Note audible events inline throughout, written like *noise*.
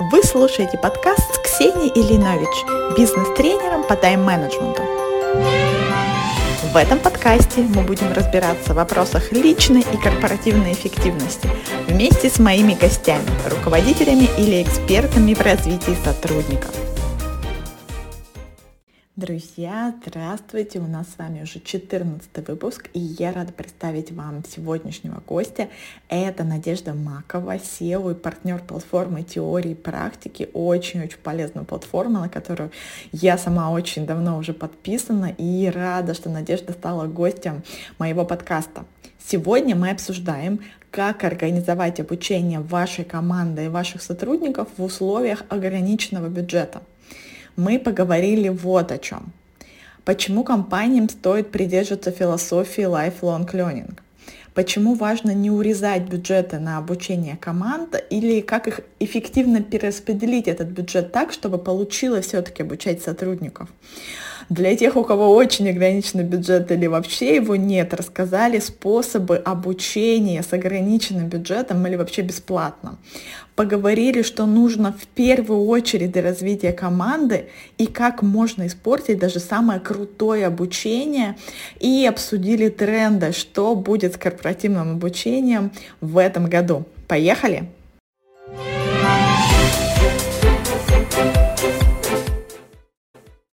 Вы слушаете подкаст с Ксенией Ильинович, бизнес-тренером по тайм-менеджменту. В этом подкасте мы будем разбираться в вопросах личной и корпоративной эффективности вместе с моими гостями, руководителями или экспертами в развитии сотрудников. Друзья, здравствуйте! У нас с вами уже 14 выпуск, и я рада представить вам сегодняшнего гостя. Это Надежда Макова, SEO и партнер платформы теории и практики. Очень-очень полезная платформа, на которую я сама очень давно уже подписана, и рада, что Надежда стала гостем моего подкаста. Сегодня мы обсуждаем, как организовать обучение вашей команды и ваших сотрудников в условиях ограниченного бюджета – мы поговорили вот о чем. Почему компаниям стоит придерживаться философии lifelong learning? Почему важно не урезать бюджеты на обучение команд или как их эффективно перераспределить этот бюджет так, чтобы получилось все-таки обучать сотрудников? Для тех, у кого очень ограниченный бюджет или вообще его нет, рассказали способы обучения с ограниченным бюджетом или вообще бесплатно. Поговорили, что нужно в первую очередь для развития команды и как можно испортить даже самое крутое обучение. И обсудили тренды, что будет с корпоративным обучением в этом году. Поехали!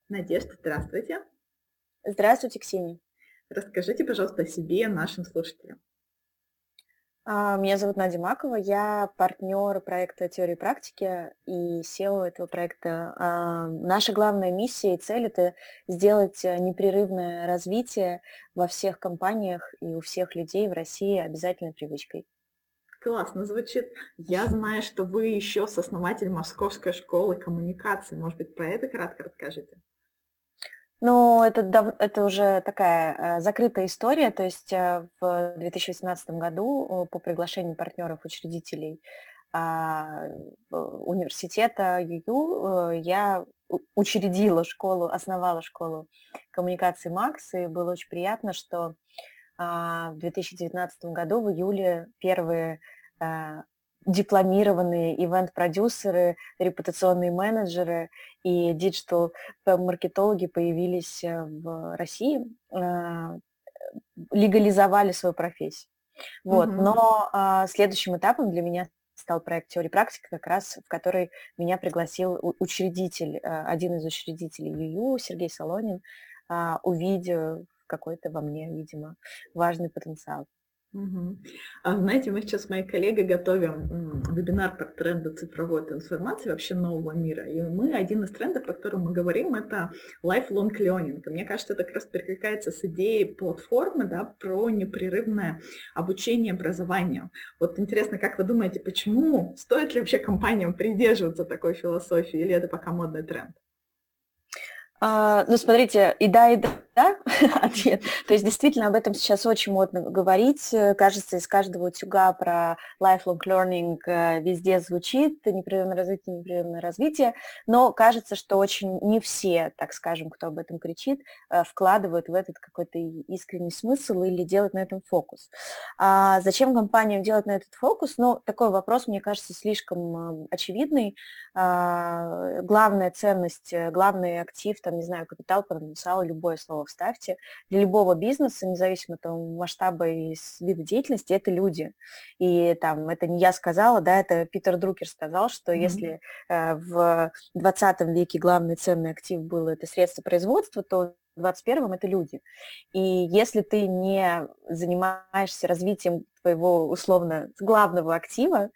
Надежда, здравствуйте. Здравствуйте, Ксения. Расскажите, пожалуйста, о себе нашим слушателям. А, меня зовут Надя Макова, я партнер проекта теории и практики и SEO этого проекта. А, наша главная миссия и цель – это сделать э, непрерывное развитие во всех компаниях и у всех людей в России обязательной привычкой. Классно звучит. Я знаю, что вы еще сооснователь Московской школы коммуникации. Может быть, про это кратко расскажите? Ну, это, это уже такая э, закрытая история, то есть э, в 2018 году э, по приглашению партнеров-учредителей а, университета ЮЮ я учредила школу, основала школу коммуникации МАКС, и было очень приятно, что а, в 2019 году в июле первые дипломированные ивент-продюсеры, репутационные менеджеры и диджитал-маркетологи появились э, в России, э, легализовали свою профессию. Вот. Mm-hmm. Но а, следующим этапом для меня стал проект «Теория практика», как раз в который меня пригласил учредитель, э, один из учредителей ЮЮ, Сергей Солонин, а, увидев какой-то во мне, видимо, важный потенциал. Угу. А знаете, мы сейчас с моей коллегой готовим вебинар про тренды цифровой трансформации вообще нового мира. И мы, один из трендов, про который мы говорим, это lifelong learning. И мне кажется, это как раз перекликается с идеей платформы да, про непрерывное обучение образованию. Вот интересно, как вы думаете, почему, стоит ли вообще компаниям придерживаться такой философии, или это пока модный тренд? А, ну, смотрите, и да, и да, да, *laughs* ответ. То есть действительно об этом сейчас очень модно говорить. Кажется, из каждого утюга про lifelong learning э, везде звучит, непрерывное развитие, непрерывное развитие, но кажется, что очень не все, так скажем, кто об этом кричит, э, вкладывают в этот какой-то искренний смысл или делают на этом фокус. А зачем компаниям делать на этот фокус? Ну, такой вопрос, мне кажется, слишком э, очевидный. А, главная ценность, главный актив, там, не знаю, капитал, потенциал, любое слово вставьте. Для любого бизнеса, независимо от масштаба и вида деятельности, это люди. И там, это не я сказала, да, это Питер Друкер сказал, что mm-hmm. если э, в 20 веке главный ценный актив был это средство производства, то в 21-м это люди. И если ты не занимаешься развитием твоего условно главного актива,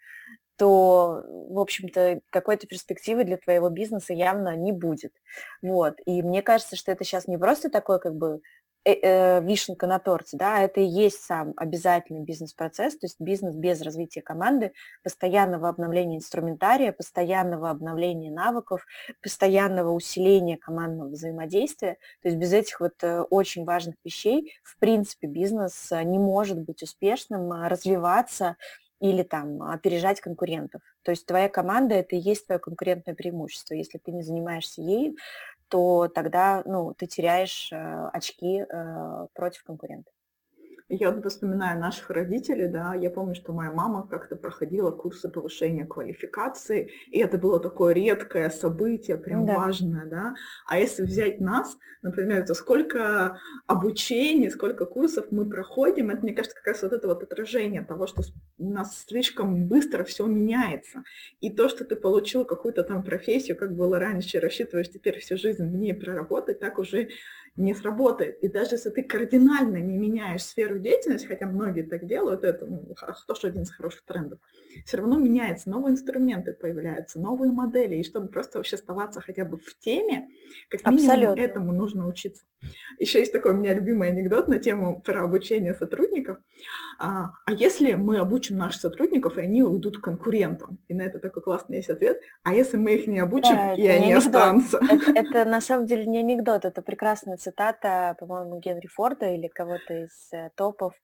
то, в общем-то, какой-то перспективы для твоего бизнеса явно не будет. Вот. И мне кажется, что это сейчас не просто такой как бы э, э, вишенка на торте, да, а это и есть сам обязательный бизнес-процесс, то есть бизнес без развития команды, постоянного обновления инструментария, постоянного обновления навыков, постоянного усиления командного взаимодействия. То есть без этих вот э, очень важных вещей, в принципе, бизнес не может быть успешным, развиваться, или там опережать конкурентов. То есть твоя команда это и есть твое конкурентное преимущество. Если ты не занимаешься ей, то тогда ну, ты теряешь э, очки э, против конкурентов. Я вот вспоминаю наших родителей, да, я помню, что моя мама как-то проходила курсы повышения квалификации, и это было такое редкое событие, прям да. важное, да. А если взять нас, например, то сколько обучений, сколько курсов мы проходим, это, мне кажется, как раз вот это вот отражение того, что у нас слишком быстро все меняется. И то, что ты получил какую-то там профессию, как было раньше, рассчитываешь теперь всю жизнь в ней проработать, так уже не сработает. И даже если ты кардинально не меняешь сферу деятельности, хотя многие так делают, это ну, тоже один из хороших трендов, все равно меняется, новые инструменты появляются, новые модели. И чтобы просто вообще оставаться хотя бы в теме, как минимум Абсолютно. этому нужно учиться. Еще есть такой у меня любимый анекдот на тему про обучение сотрудников. А, а если мы обучим наших сотрудников, и они уйдут к конкурентам? И на это такой классный есть ответ. А если мы их не обучим, да, и они анекдот. останутся? Это, это на самом деле не анекдот, это прекрасная цитата, по-моему, Генри Форда или кого-то из э, топов.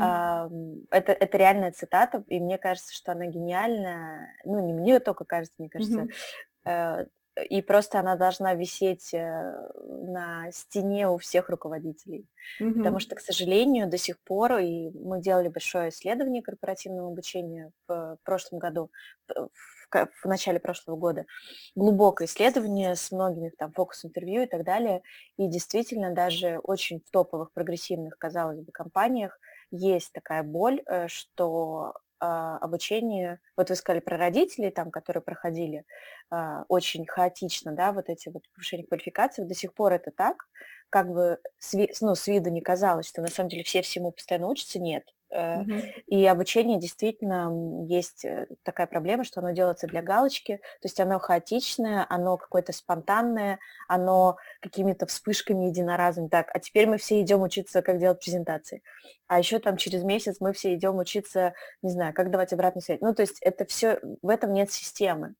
А, это, это реальная цитата, и мне кажется, что она гениальная. Ну, не мне только кажется, мне кажется, угу и просто она должна висеть э, на стене у всех руководителей. Mm-hmm. Потому что, к сожалению, до сих пор, и мы делали большое исследование корпоративного обучения в прошлом году, в, в начале прошлого года, глубокое исследование с многими там фокус-интервью и так далее, и действительно даже очень в топовых, прогрессивных, казалось бы, компаниях есть такая боль, э, что а, обучение, вот вы сказали про родителей, там, которые проходили а, очень хаотично, да, вот эти вот повышения квалификации, до сих пор это так, как бы с, ну, с виду не казалось, что на самом деле все всему постоянно учатся, нет. Uh-huh. И обучение действительно есть э, такая проблема, что оно делается для галочки, то есть оно хаотичное, оно какое-то спонтанное, оно какими-то вспышками единоразовыми. Так, а теперь мы все идем учиться, как делать презентации. А еще там через месяц мы все идем учиться, не знаю, как давать обратную связь. Ну, то есть это все, в этом нет системы.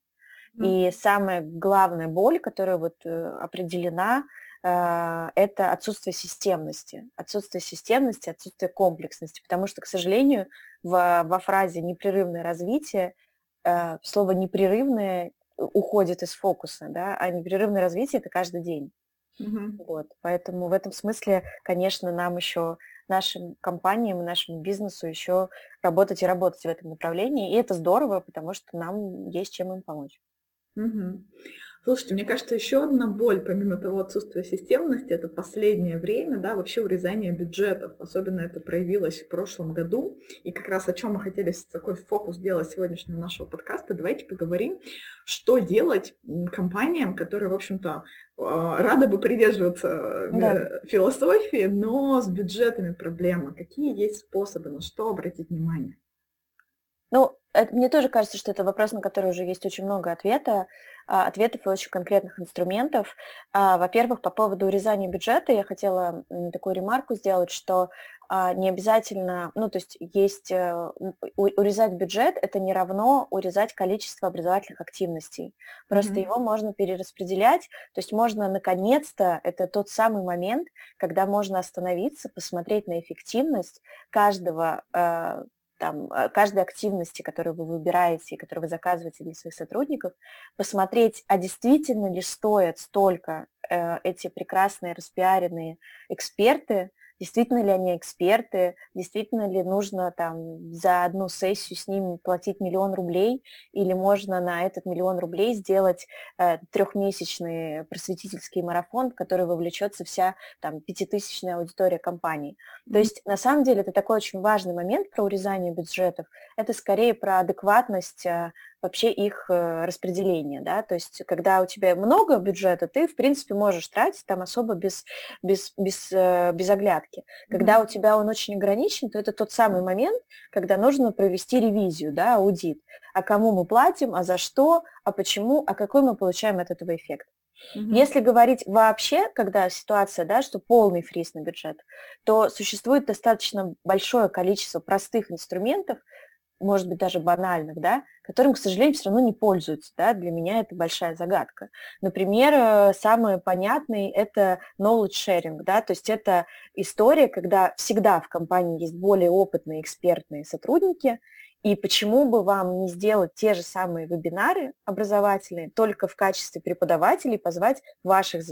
Uh-huh. И самая главная боль, которая вот э, определена, это отсутствие системности. Отсутствие системности, отсутствие комплексности. Потому что, к сожалению, во, во фразе «непрерывное развитие» а, слово «непрерывное» уходит из фокуса, да, а непрерывное развитие – это каждый день. Угу. Вот, поэтому в этом смысле, конечно, нам еще нашим компаниям и нашему бизнесу еще работать и работать в этом направлении. И это здорово, потому что нам есть чем им помочь. Угу. Слушайте, мне кажется, еще одна боль, помимо того отсутствия системности, это последнее время, да, вообще урезание бюджетов. Особенно это проявилось в прошлом году. И как раз о чем мы хотели такой фокус сделать сегодняшнего нашего подкаста. Давайте поговорим, что делать компаниям, которые, в общем-то, а, рады бы придерживаться э, да. философии, но с бюджетами проблемы. Какие есть способы, на что обратить внимание? Ну, мне тоже кажется, что это вопрос, на который уже есть очень много ответа, а, ответов и очень конкретных инструментов. А, во-первых, по поводу урезания бюджета я хотела такую ремарку сделать, что а, не обязательно, ну, то есть есть э, урезать бюджет, это не равно урезать количество образовательных активностей. Просто mm-hmm. его можно перераспределять, то есть можно наконец-то, это тот самый момент, когда можно остановиться, посмотреть на эффективность каждого там, э, каждой активности, которую вы выбираете и которую вы заказываете для своих сотрудников, посмотреть, а действительно ли стоят столько э, эти прекрасные распиаренные эксперты, действительно ли они эксперты, действительно ли нужно там за одну сессию с ними платить миллион рублей, или можно на этот миллион рублей сделать э, трехмесячный просветительский марафон, в который вовлечется вся там пятитысячная аудитория компании. Mm-hmm. То есть на самом деле это такой очень важный момент про урезание бюджетов. Это скорее про адекватность э, вообще их э, распределение, да, то есть когда у тебя много бюджета, ты, в принципе, можешь тратить там особо без, без, без, э, без оглядки. Когда mm-hmm. у тебя он очень ограничен, то это тот самый момент, когда нужно провести ревизию, да, аудит. А кому мы платим, а за что, а почему, а какой мы получаем от этого эффект. Mm-hmm. Если говорить вообще, когда ситуация, да, что полный фриз на бюджет, то существует достаточно большое количество простых инструментов, может быть, даже банальных, да, которым, к сожалению, все равно не пользуются. Да? Для меня это большая загадка. Например, э, самый понятный – это knowledge sharing. Да? То есть это история, когда всегда в компании есть более опытные экспертные сотрудники, И почему бы вам не сделать те же самые вебинары образовательные, только в качестве преподавателей, позвать ваших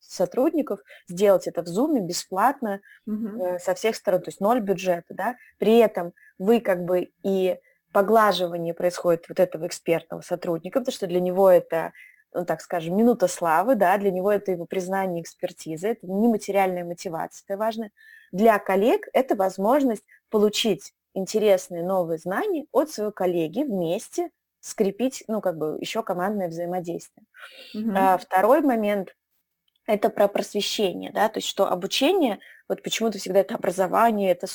сотрудников, сделать это в Zoom бесплатно угу. со всех сторон, то есть ноль бюджета, да, при этом вы как бы и поглаживание происходит вот этого экспертного сотрудника, потому что для него это ну, так скажем, минута славы, да, для него это его признание экспертизы, это нематериальная мотивация, это важно. Для коллег это возможность получить интересные новые знания от своего коллеги вместе скрепить, ну, как бы еще командное взаимодействие. Mm-hmm. А, второй момент – это про просвещение, да, то есть что обучение, вот почему-то всегда это образование, это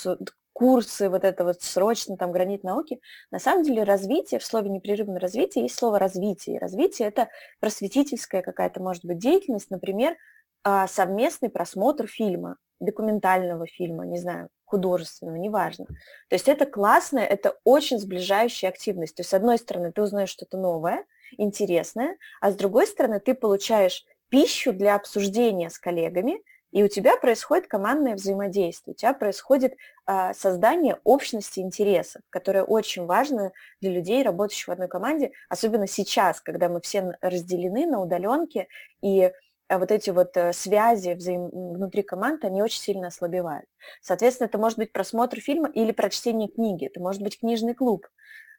курсы, вот это вот срочно, там, гранит науки. На самом деле развитие, в слове непрерывное развитие есть слово развитие. развитие – это просветительская какая-то, может быть, деятельность, например, а, совместный просмотр фильма, документального фильма, не знаю, художественного, неважно. То есть это классно, это очень сближающая активность. То есть с одной стороны ты узнаешь что-то новое, интересное, а с другой стороны ты получаешь пищу для обсуждения с коллегами, и у тебя происходит командное взаимодействие, у тебя происходит а, создание общности интересов, которое очень важно для людей, работающих в одной команде, особенно сейчас, когда мы все разделены на удаленке, и вот эти вот э, связи взаим... внутри команд, они очень сильно ослабевают. Соответственно, это может быть просмотр фильма или прочтение книги, это может быть книжный клуб.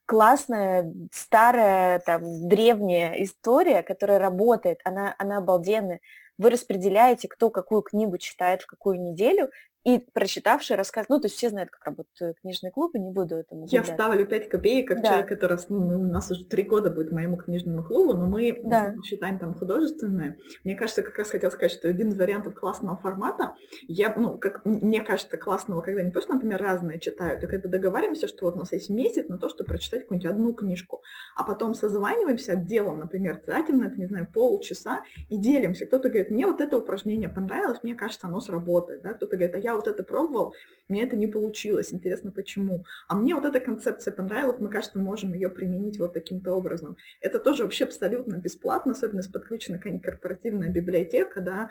Классная, старая, там, древняя история, которая работает, она, она обалденная. Вы распределяете, кто какую книгу читает в какую неделю, и прочитавший рассказ, ну, то есть все знают, как работают книжные клубы, не буду этому Я вставлю 5 копеек, как да. человек, который, ну, у нас уже три года будет моему книжному клубу, но мы да. считаем там художественное. Мне кажется, как раз хотел сказать, что один из вариантов классного формата, я, ну, как мне кажется, классного, когда не просто, например, разные читают, а когда договариваемся, что вот у нас есть месяц на то, чтобы прочитать какую-нибудь одну книжку, а потом созваниваемся отделом, например, тратим это, не знаю, полчаса и делимся. Кто-то говорит, мне вот это упражнение понравилось, мне кажется, оно сработает, да? кто-то говорит, а я вот это пробовал, мне это не получилось, интересно почему. А мне вот эта концепция понравилась, мы, кажется, можем ее применить вот таким-то образом. Это тоже вообще абсолютно бесплатно, особенно если подключена какая-нибудь корпоративная библиотека, да,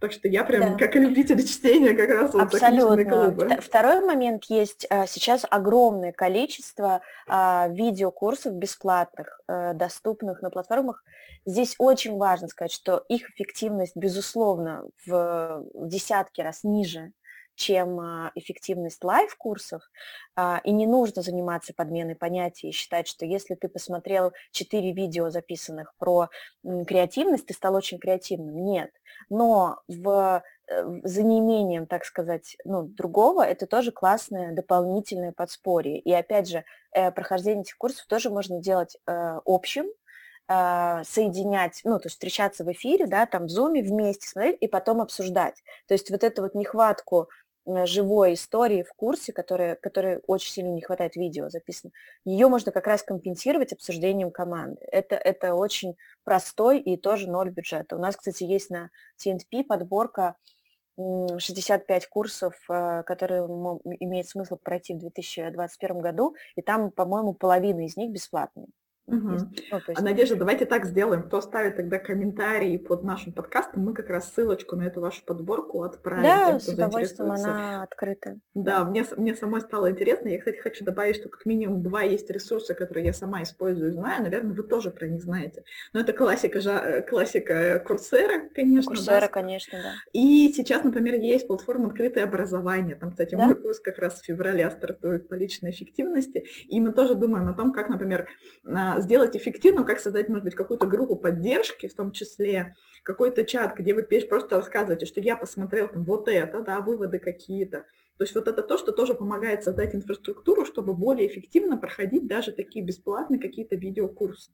так что я прям да. как любитель чтения как раз вот Абсолютно. клубы. Второй момент есть а, сейчас огромное количество а, видеокурсов бесплатных, э, доступных на платформах. Здесь очень важно сказать, что их эффективность, безусловно, в десятки раз ниже, чем а, эффективность live-курсов, а, и не нужно заниматься подменой понятий и считать, что если ты посмотрел 4 видео, записанных про креативность, ты стал очень креативным. Нет. Но в э, за неимением, так сказать, ну, другого, это тоже классное дополнительное подспорье. И опять же, э, прохождение этих курсов тоже можно делать э, общим, соединять, ну, то есть встречаться в эфире, да, там в зуме вместе смотреть и потом обсуждать. То есть вот эту вот нехватку живой истории в курсе, которая, которой очень сильно не хватает видео записано, ее можно как раз компенсировать обсуждением команды. Это, это очень простой и тоже ноль бюджета. У нас, кстати, есть на TNP подборка 65 курсов, э, которые имеет смысл пройти в 2021 году, и там, по-моему, половина из них бесплатные. Угу. Ну, есть... А Надежда, давайте так сделаем. Кто ставит тогда комментарии под нашим подкастом, мы как раз ссылочку на эту вашу подборку отправим. Да, тем, с удовольствием она открыта. Да, Мне, мне самой стало интересно. Я, кстати, хочу добавить, что как минимум два есть ресурса, которые я сама использую и знаю. Наверное, вы тоже про них знаете. Но это классика, жа, классика Курсера, конечно. Курсера, да. конечно, да. И сейчас, например, есть платформа «Открытое образование». Там, кстати, да? мой курс как раз в феврале стартует по личной эффективности. И мы тоже думаем о том, как, например, сделать эффективным, как создать, может быть, какую-то группу поддержки, в том числе какой-то чат, где вы просто рассказываете, что я посмотрел там вот это, да, выводы какие-то. То есть вот это то, что тоже помогает создать инфраструктуру, чтобы более эффективно проходить даже такие бесплатные какие-то видеокурсы.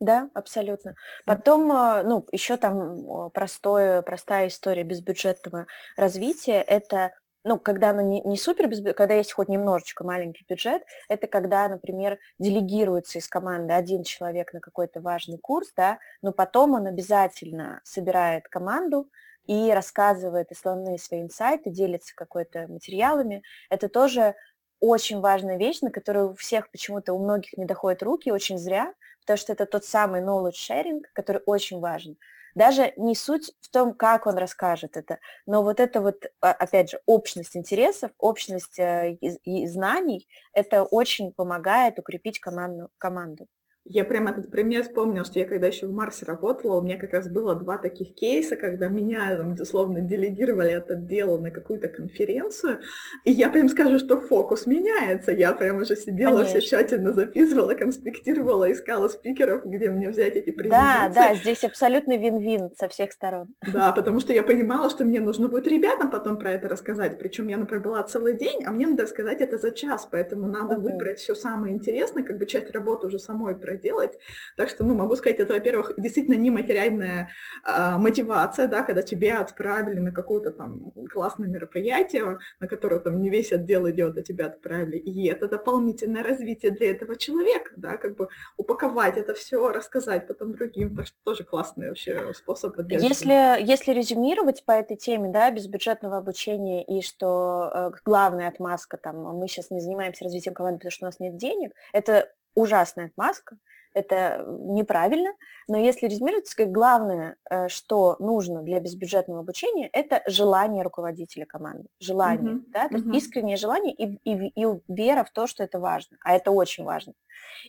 Да, абсолютно. Потом, а, ну, еще там простое, простая история безбюджетного развития – это ну, когда оно не, не супер, когда есть хоть немножечко маленький бюджет, это когда, например, делегируется из команды один человек на какой-то важный курс, да, но потом он обязательно собирает команду и рассказывает основные свои инсайты, делится какой-то материалами. Это тоже очень важная вещь, на которую у всех почему-то, у многих не доходят руки, очень зря, потому что это тот самый knowledge sharing, который очень важен. Даже не суть в том, как он расскажет это, но вот это вот, а, опять же, общность интересов, общность э, и знаний, это очень помогает укрепить команду. команду. Я прям этот пример вспомнил, что я когда еще в Марсе работала, у меня как раз было два таких кейса, когда меня, там, условно, делегировали это дело на какую-то конференцию, и я прям скажу, что фокус меняется. Я прям уже сидела, Конечно. все тщательно записывала, конспектировала, искала спикеров, где мне взять эти презентации. Да, да, здесь абсолютно вин-вин со всех сторон. Да, потому что я понимала, что мне нужно будет ребятам потом про это рассказать, причем я, например, была целый день, а мне надо рассказать это за час, поэтому надо угу. выбрать все самое интересное, как бы часть работы уже самой проделать. Так что, ну, могу сказать, это, во-первых, действительно нематериальная а, мотивация, да, когда тебя отправили на какое-то там классное мероприятие, на которое там не весь отдел идет, а тебя отправили. И это дополнительное развитие для этого человека, да, как бы упаковать это все, рассказать потом другим. Так что тоже классный вообще способ Если, если резюмировать по этой теме, да, без бюджетного обучения и что э, главная отмазка, там, мы сейчас не занимаемся развитием команды, потому что у нас нет денег, это ужасная отмазка, это неправильно, но если резюмировать, главное, э, что нужно для безбюджетного обучения, это желание руководителя команды, желание, uh-huh. да, то есть искреннее желание и, и, и вера в то, что это важно, а это очень важно.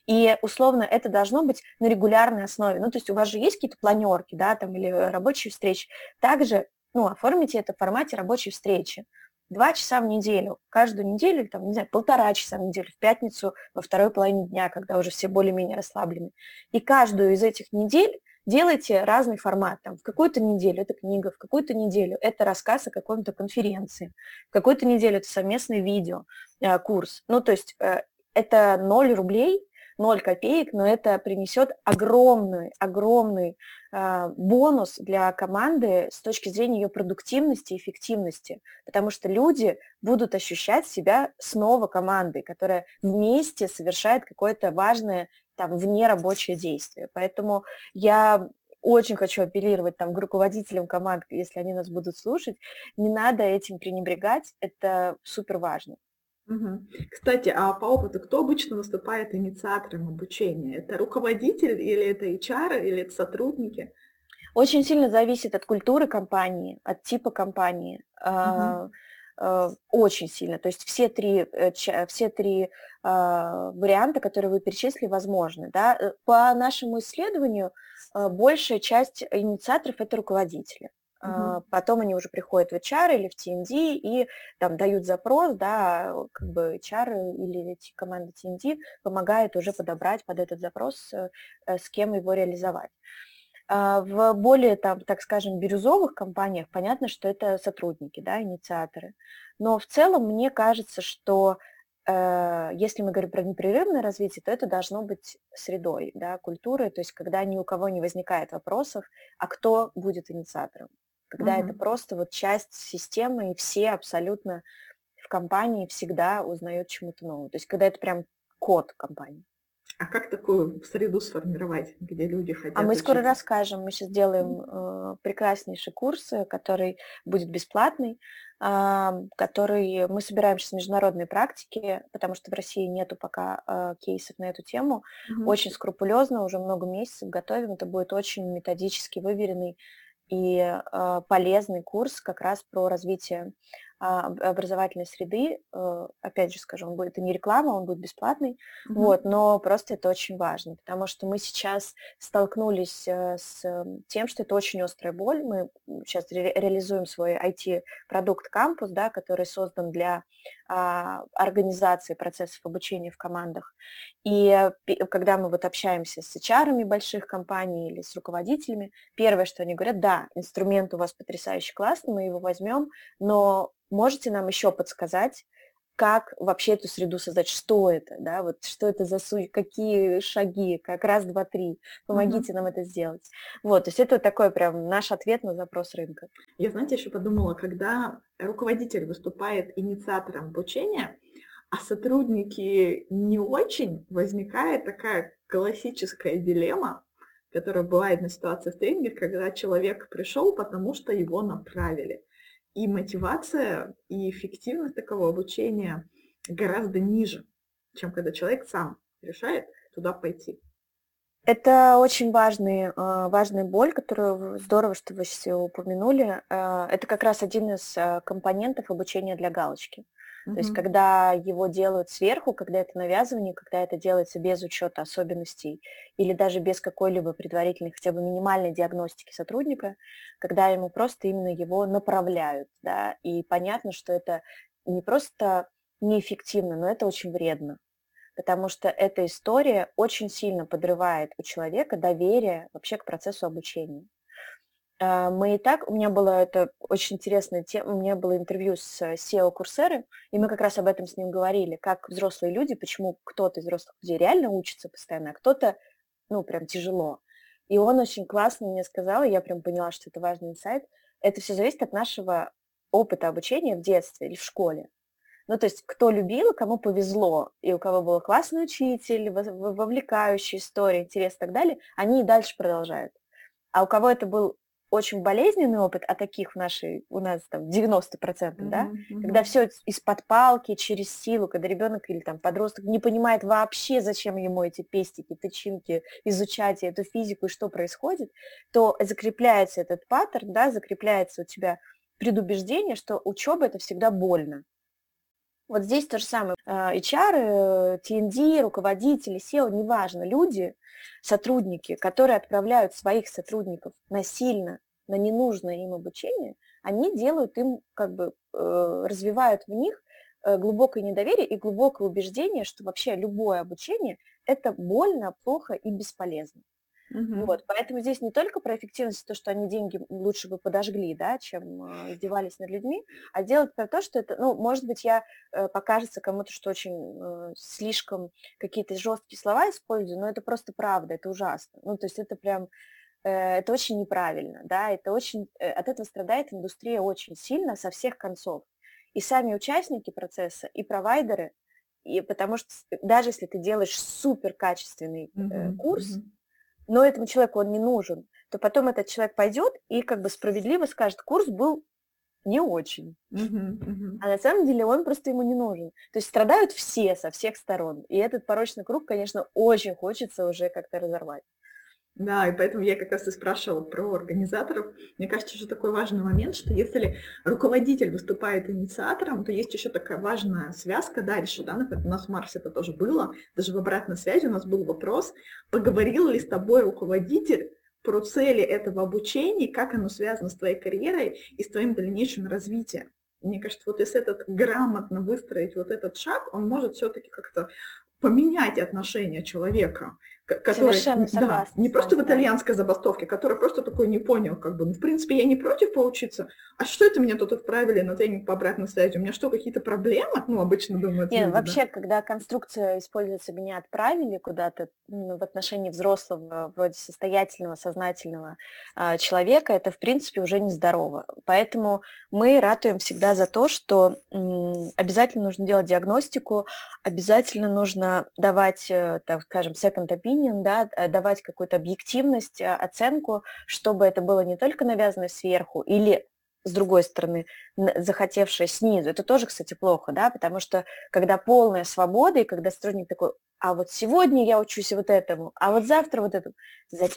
И условно это должно быть на регулярной основе, ну то есть у вас же есть какие-то планерки, да, там или рабочие встречи, также ну, оформите это в формате рабочей встречи два часа в неделю, каждую неделю, там, не знаю, полтора часа в неделю, в пятницу, во второй половине дня, когда уже все более-менее расслаблены. И каждую из этих недель делайте разный формат. Там, в какую-то неделю это книга, в какую-то неделю это рассказ о какой-то конференции, в какую-то неделю это совместный видео, э, курс. Ну, то есть э, это 0 рублей, 0 копеек, но это принесет огромный, огромный э, бонус для команды с точки зрения ее продуктивности и эффективности, потому что люди будут ощущать себя снова командой, которая вместе совершает какое-то важное там вне рабочее действие. Поэтому я очень хочу апеллировать там к руководителям команд, если они нас будут слушать, не надо этим пренебрегать, это супер важно. Кстати, а по опыту кто обычно выступает инициатором обучения? Это руководитель или это HR, или это сотрудники? Очень сильно зависит от культуры компании, от типа компании. Угу. Очень сильно. То есть все три, э, все три а, варианта, которые вы перечислили, возможны. Да? Э, по нашему исследованию большая часть инициаторов – это руководители. Uh-huh. Потом они уже приходят в HR или в TND и там дают запрос, да, как бы HR или команда TND помогает уже подобрать под этот запрос, э, э, с кем его реализовать. А, в более, там, так скажем, бирюзовых компаниях понятно, что это сотрудники, да, инициаторы. Но в целом мне кажется, что э, если мы говорим про непрерывное развитие, то это должно быть средой, да, культурой, то есть когда ни у кого не возникает вопросов, а кто будет инициатором когда угу. это просто вот часть системы, и все абсолютно в компании всегда узнают чему-то новому. То есть когда это прям код компании. А как такую среду сформировать, где люди хотят? А мы учиться? скоро расскажем. Мы сейчас делаем э, прекраснейший курс, э, который будет бесплатный, э, который мы собираем сейчас международные практики, потому что в России нету пока э, кейсов на эту тему. Угу. Очень скрупулезно, уже много месяцев готовим. Это будет очень методически выверенный и э, полезный курс как раз про развитие образовательной среды. Э, опять же скажу, он будет, это не реклама, он будет бесплатный, mm-hmm. вот, но просто это очень важно, потому что мы сейчас столкнулись э, с тем, что это очень острая боль. Мы сейчас ре- реализуем свой IT-продукт кампус, да, который создан для а, организации процессов обучения в командах. И когда мы вот общаемся с HR больших компаний или с руководителями, первое, что они говорят, да, инструмент у вас потрясающе классный, мы его возьмем, но Можете нам еще подсказать, как вообще эту среду создать, что это, да, вот что это за суть, какие шаги, как раз, два, три, помогите uh-huh. нам это сделать. Вот, то есть это такой прям наш ответ на запрос рынка. Я, знаете, еще подумала, когда руководитель выступает инициатором обучения, а сотрудники не очень, возникает такая классическая дилемма, которая бывает на ситуации в тренинге, когда человек пришел, потому что его направили. И мотивация и эффективность такого обучения гораздо ниже, чем когда человек сам решает туда пойти. Это очень важный, э, важная боль, которую здорово, что вы ее упомянули. Э, это как раз один из э, компонентов обучения для галочки. То есть когда его делают сверху, когда это навязывание, когда это делается без учета особенностей или даже без какой-либо предварительной, хотя бы минимальной диагностики сотрудника, когда ему просто именно его направляют, да, и понятно, что это не просто неэффективно, но это очень вредно потому что эта история очень сильно подрывает у человека доверие вообще к процессу обучения. А, мы и так, у меня было это очень интересная тема, у меня было интервью с SEO Курсеры, и мы как раз об этом с ним говорили, как взрослые люди, почему кто-то из взрослых людей реально учится постоянно, а кто-то, ну, прям тяжело. И он очень классно мне сказал, и я прям поняла, что это важный инсайт, это все зависит от нашего опыта обучения в детстве или в школе. Ну, то есть кто любил, кому повезло, и у кого был классный учитель, вовлекающая история, интерес и так далее, они и дальше продолжают. А у кого это был очень болезненный опыт, а таких в нашей, у нас там 90%, mm-hmm, да, mm-hmm. когда все из-под палки, через силу, когда ребенок или там подросток не понимает вообще, зачем ему эти пестики, тычинки, изучать эту физику и что происходит, то закрепляется этот паттерн, да, закрепляется у тебя предубеждение, что учеба это всегда больно. Вот здесь то же самое. HR, TND, руководители, SEO, неважно, люди, сотрудники, которые отправляют своих сотрудников насильно на ненужное им обучение, они делают им, как бы, э, развивают в них э, глубокое недоверие и глубокое убеждение, что вообще любое обучение – это больно, плохо и бесполезно. Угу. Вот, поэтому здесь не только про эффективность, то, что они деньги лучше бы подожгли, да, чем э, издевались над людьми, а делать про то, что это, ну, может быть, я э, покажется кому-то, что очень э, слишком какие-то жесткие слова использую, но это просто правда, это ужасно. Ну, то есть это прям э, это очень неправильно, да, это очень, э, от этого страдает индустрия очень сильно со всех концов. И сами участники процесса, и провайдеры, и потому что даже если ты делаешь супер качественный э, mm-hmm. курс, mm-hmm но этому человеку он не нужен, то потом этот человек пойдет и как бы справедливо скажет, курс был не очень. Uh-huh, uh-huh. А на самом деле он просто ему не нужен. То есть страдают все со всех сторон. И этот порочный круг, конечно, очень хочется уже как-то разорвать. Да, и поэтому я как раз и спрашивала про организаторов. Мне кажется, что такой важный момент, что если руководитель выступает инициатором, то есть еще такая важная связка дальше, да, например, у нас в Марсе это тоже было, даже в обратной связи у нас был вопрос, поговорил ли с тобой руководитель про цели этого обучения, как оно связано с твоей карьерой и с твоим дальнейшим развитием. Мне кажется, вот если этот грамотно выстроить вот этот шаг, он может все-таки как-то поменять отношение человека который, да, не просто в итальянской забастовке, который просто такой не понял, как бы, ну, в принципе, я не против поучиться, а что это меня тут отправили на тренинг по обратной связи? У меня что, какие-то проблемы? Ну, обычно думают Нет, люди, вообще, да? когда конструкция используется, меня отправили куда-то ну, в отношении взрослого, вроде состоятельного, сознательного э, человека, это, в принципе, уже нездорово. Поэтому мы ратуем всегда за то, что м, обязательно нужно делать диагностику, обязательно нужно давать, э, так скажем, second opinion, opinion, да, э, давать какую-то объективность, э, оценку, чтобы это было не только навязано сверху или с другой стороны, захотевшее снизу. Это тоже, кстати, плохо, да, потому что когда полная свобода, и когда сотрудник такой, а вот сегодня я учусь вот этому, а вот завтра вот этому.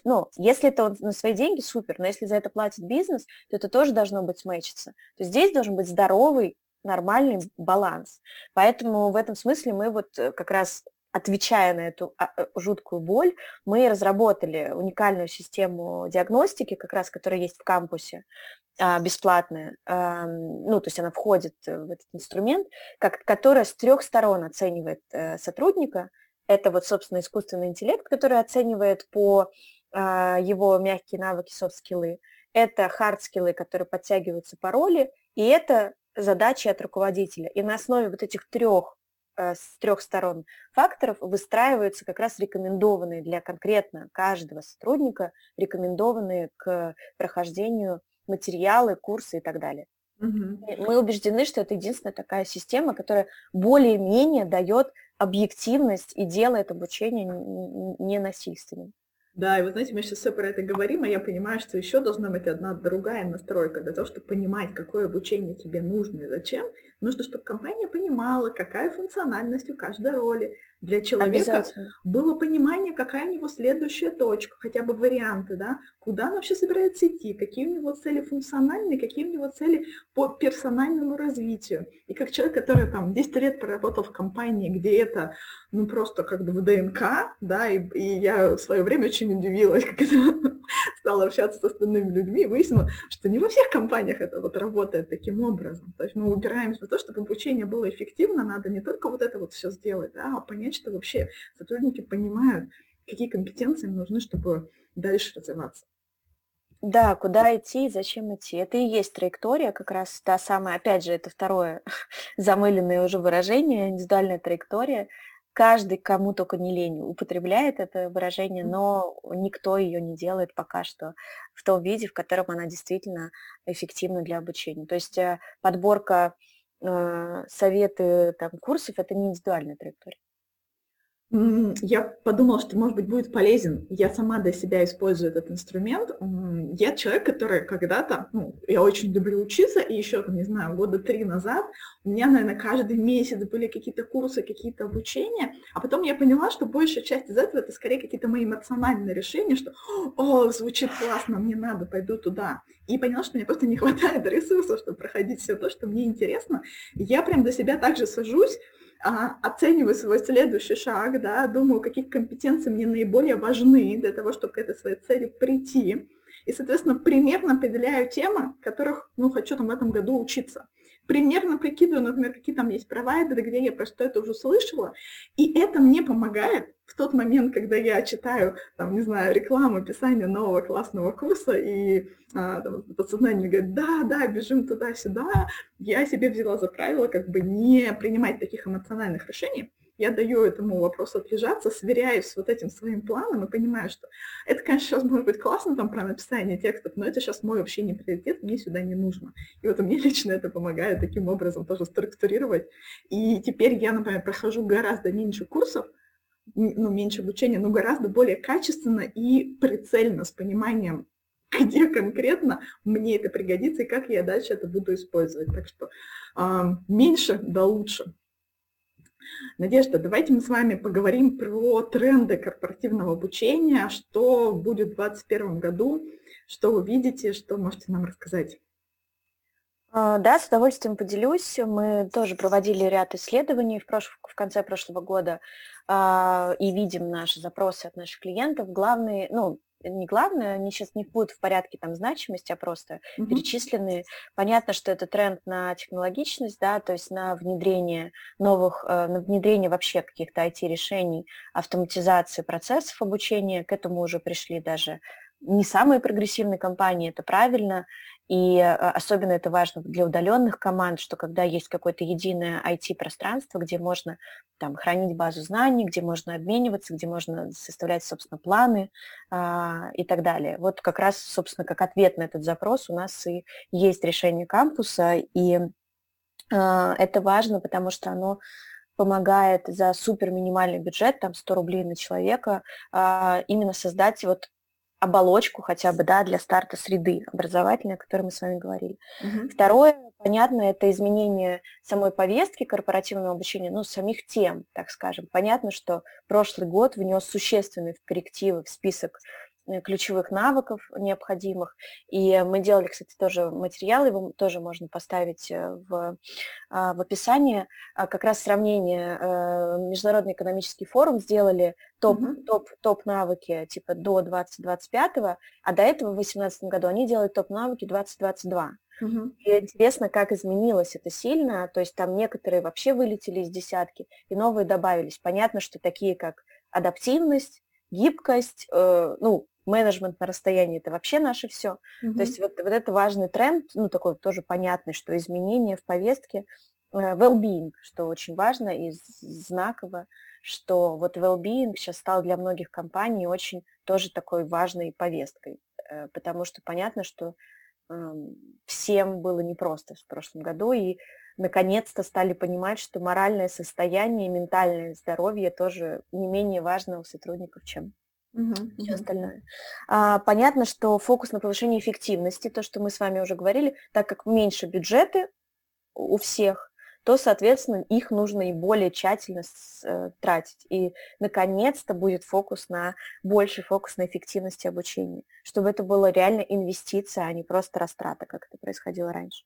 Ну, если это он на свои деньги, супер, но если за это платит бизнес, то это тоже должно быть смычиться. То есть здесь должен быть здоровый, нормальный баланс. Поэтому в этом смысле мы вот э, как раз отвечая на эту а, э, жуткую боль, мы разработали уникальную систему диагностики, как раз которая есть в кампусе, а, бесплатная, ну, то есть она входит в этот инструмент, как, которая с трех сторон оценивает э, сотрудника. Это вот, собственно, искусственный интеллект, который оценивает по а, его мягкие навыки, софт-скиллы. Это хард-скиллы, которые подтягиваются по роли, и это задачи от руководителя. И на основе вот этих трех Э, с трех сторон факторов выстраиваются как раз рекомендованные для конкретно каждого сотрудника, рекомендованные к прохождению материалы, курсы и так далее. Угу. Мы убеждены, что это единственная такая система, которая более-менее дает объективность и делает обучение ненасильственным. Да, и вы знаете, мы сейчас все про это говорим, а я понимаю, что еще должна быть одна другая настройка для того, чтобы понимать, какое обучение тебе нужно и зачем. Нужно, чтобы компания понимала, какая функциональность у каждой роли, для человека было понимание, какая у него следующая точка, хотя бы варианты, да, куда он вообще собирается идти, какие у него цели функциональные, какие у него цели по персональному развитию. И как человек, который там 10 лет проработал в компании, где это, ну, просто как бы в ДНК, да, и, и я в свое время очень удивилась, *laughs* как это стала общаться с остальными людьми, и выяснила, что не во всех компаниях это вот работает таким образом. То есть мы упираемся в то, чтобы обучение было эффективно, надо не только вот это вот все сделать, да, а понять, что вообще сотрудники понимают, какие компетенции им нужны, чтобы дальше развиваться. Да, куда идти и зачем идти. Это и есть траектория, как раз та самая, опять же, это второе *laughs* замыленное уже выражение, индивидуальная траектория. Каждый, кому только не лень, употребляет это выражение, но никто ее не делает пока что в том виде, в котором она действительно эффективна для обучения. То есть э, подборка советы там, курсов – это не индивидуальная траектория. Я подумала, что, может быть, будет полезен. Я сама для себя использую этот инструмент. Я человек, который когда-то, ну, я очень люблю учиться, и еще, не знаю, года три назад у меня, наверное, каждый месяц были какие-то курсы, какие-то обучения, а потом я поняла, что большая часть из этого это скорее какие-то мои эмоциональные решения, что «О, звучит классно, мне надо, пойду туда». И поняла, что мне просто не хватает ресурсов, чтобы проходить все то, что мне интересно. Я прям для себя также сажусь, а, оцениваю свой следующий шаг, да, думаю, какие компетенции мне наиболее важны для того, чтобы к этой своей цели прийти. И, соответственно, примерно определяю темы, которых, ну, хочу там в этом году учиться примерно прикидываю, например, какие там есть провайдеры, где я про что это уже слышала, и это мне помогает в тот момент, когда я читаю, там, не знаю, рекламу, описание нового классного курса, и а, там, подсознание говорит, да, да, бежим туда-сюда, я себе взяла за правило как бы не принимать таких эмоциональных решений, я даю этому вопросу отлежаться, сверяюсь с вот этим своим планом и понимаю, что это, конечно, сейчас может быть классно там про написание текстов, но это сейчас мой вообще не приоритет, мне сюда не нужно. И вот мне *laughs* лично это помогает таким образом тоже структурировать. И теперь я, например, прохожу гораздо меньше курсов, ну, меньше обучения, но гораздо более качественно и прицельно, с пониманием, *laughs* где конкретно мне это пригодится и как я дальше это буду использовать. Так что э, меньше да лучше. Надежда, давайте мы с вами поговорим про тренды корпоративного обучения, что будет в 2021 году, что вы видите, что можете нам рассказать. А, да, с удовольствием поделюсь. Мы тоже проводили ряд исследований в, прош... в конце прошлого года э, и видим наши запросы от наших клиентов. Главный, ну, не главное, они сейчас не будут в порядке там значимости, а просто угу. перечислены. Понятно, что это тренд на технологичность, да, то есть на внедрение новых, э, на внедрение вообще каких-то IT-решений, автоматизации процессов обучения. К этому уже пришли даже не самые прогрессивные компании, это правильно, и э, особенно это важно для удаленных команд, что когда есть какое-то единое IT-пространство, где можно там, хранить базу знаний, где можно обмениваться, где можно составлять, собственно, планы а, и так далее. Вот как раз, собственно, как ответ на этот запрос у нас и есть решение кампуса, и а, это важно, потому что оно помогает за супер минимальный бюджет, там 100 рублей на человека, а, именно создать вот оболочку хотя бы, да, для старта среды образовательной, о которой мы с вами говорили. Угу. Второе, понятно, это изменение самой повестки корпоративного обучения, ну, самих тем, так скажем. Понятно, что прошлый год внес существенные коррективы в список Э, ключевых навыков необходимых. И мы делали, кстати, тоже материал, его тоже можно поставить э, в, а, в описании. А как раз сравнение, э, Международный экономический форум сделали топ, mm-hmm. топ, топ навыки типа до 2025, а до этого в 2018 году они делают топ навыки 2022. Угу. И интересно, как изменилось это сильно, то есть там некоторые вообще вылетели из десятки, и новые добавились. Понятно, что такие как адаптивность, гибкость, э, ну, менеджмент на расстоянии это вообще наше все. Mm-hmm. То есть вот, вот это важный тренд, ну такой тоже понятный, что изменения в повестке, э, well-being, что очень важно и знаково, что вот well-being сейчас стал для многих компаний очень тоже такой важной повесткой, э, потому что понятно, что э, всем было непросто в прошлом году, и наконец-то стали понимать, что моральное состояние, ментальное здоровье тоже не менее важно у сотрудников, чем угу, все остальное. А, понятно, что фокус на повышение эффективности, то, что мы с вами уже говорили, так как меньше бюджеты у всех, то, соответственно, их нужно и более тщательно э, тратить. И, наконец-то, будет фокус на больший фокус на эффективности обучения, чтобы это было реально инвестиция, а не просто растрата, как это происходило раньше.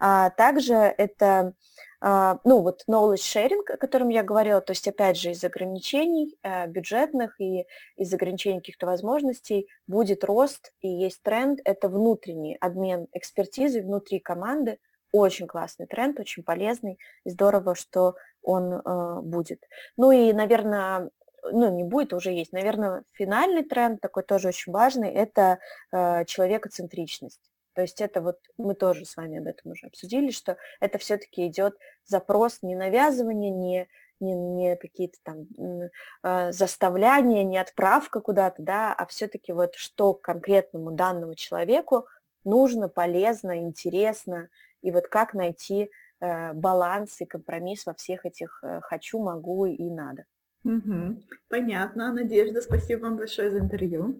А также это а, ну, вот knowledge sharing, о котором я говорила, то есть, опять же, из ограничений э, бюджетных и из ограничений каких-то возможностей будет рост и есть тренд, это внутренний обмен экспертизой внутри команды, очень классный тренд, очень полезный, и здорово, что он э, будет. Ну и, наверное, ну, не будет, уже есть. Наверное, финальный тренд, такой тоже очень важный, это э, человекоцентричность. То есть это вот мы тоже с вами об этом уже обсудили, что это все-таки идет запрос не навязывание, не, не, не какие-то там э, заставляния, не отправка куда-то, да, а все-таки вот что конкретному данному человеку нужно, полезно, интересно, и вот как найти э, баланс и компромисс во всех этих э, хочу, могу и надо. Угу. Понятно, Надежда, спасибо вам большое за интервью.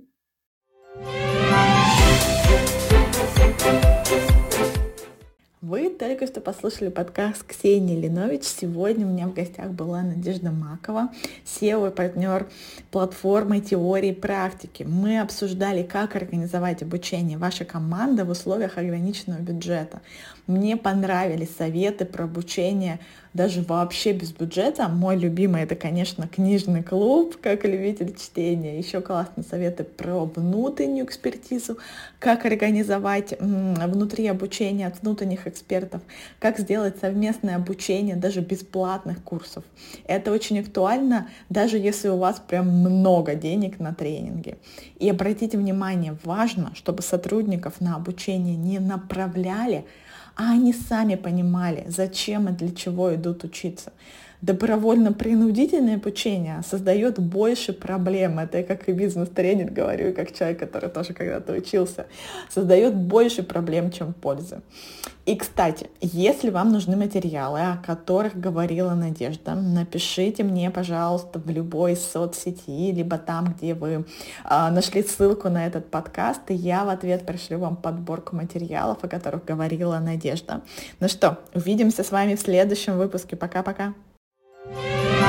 Вы только что послушали подкаст Ксении Линович. Сегодня у меня в гостях была Надежда Макова, SEO и партнер платформы теории и практики. Мы обсуждали, как организовать обучение вашей команды в условиях ограниченного бюджета. Мне понравились советы про обучение даже вообще без бюджета. Мой любимый это, конечно, книжный клуб, как любитель чтения. Еще классные советы про внутреннюю экспертизу, как организовать внутри обучения от внутренних экспертов, как сделать совместное обучение даже бесплатных курсов. Это очень актуально, даже если у вас прям много денег на тренинги. И обратите внимание, важно, чтобы сотрудников на обучение не направляли, а они сами понимали, зачем и для чего идут учиться. Добровольно-принудительное обучение создает больше проблем. Это я как и бизнес-тренер говорю, и как человек, который тоже когда-то учился. Создает больше проблем, чем пользы. И, кстати, если вам нужны материалы, о которых говорила Надежда, напишите мне, пожалуйста, в любой соцсети, либо там, где вы а, нашли ссылку на этот подкаст, и я в ответ пришлю вам подборку материалов, о которых говорила Надежда. Ну что, увидимся с вами в следующем выпуске. Пока-пока. Música